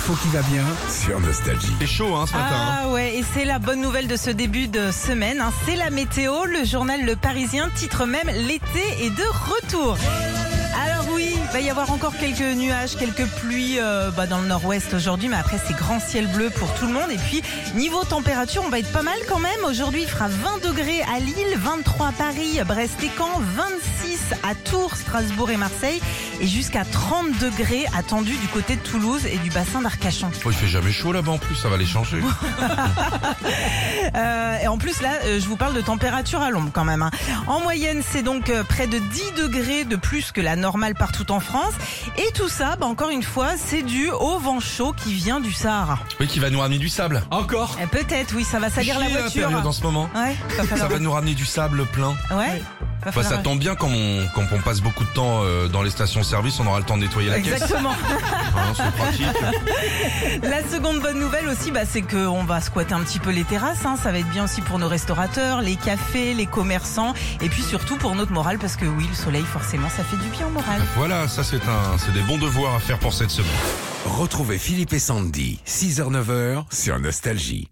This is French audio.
l'info qui va bien. sur Nostalgie. C'est chaud hein, ce matin. hein. Ah ouais, et c'est la bonne nouvelle de ce début de semaine. hein. C'est la météo. Le journal Le Parisien titre même L'été est de retour. Il va y avoir encore quelques nuages, quelques pluies euh, bah, dans le nord-ouest aujourd'hui, mais après c'est grand ciel bleu pour tout le monde. Et puis niveau température, on va être pas mal quand même. Aujourd'hui, il fera 20 degrés à Lille, 23 à Paris, Brest et Caen, 26 à Tours, Strasbourg et Marseille, et jusqu'à 30 degrés attendus du côté de Toulouse et du bassin d'Arcachon. Oh, il fait jamais chaud là-bas en plus, ça va les changer. Euh, et en plus là, euh, je vous parle de température à l'ombre quand même. hein. En moyenne, c'est donc près de 10 degrés de plus que la normale partout en France. Et tout ça, bah, encore une fois, c'est dû au vent chaud qui vient du Sahara. Oui, qui va nous ramener du sable. Encore Et Peut-être, oui, ça va salir la voiture. période en ce moment. Ouais, Ça va nous ramener du sable plein. Ouais. Enfin, ça tombe bien quand on, quand on passe beaucoup de temps euh, dans les stations-service, on aura le temps de nettoyer la caisse. Exactement. Hein. La seconde bonne nouvelle aussi, bah, c'est qu'on va squatter un petit peu les terrasses. hein. Ça va être bien aussi pour nos restaurateurs, les cafés, les commerçants, et puis surtout pour notre morale, parce que oui, le soleil, forcément, ça fait du bien au moral. Voilà, ça c'est un, c'est des bons devoirs à faire pour cette semaine. Retrouvez Philippe et Sandy, 6h-9h sur Nostalgie.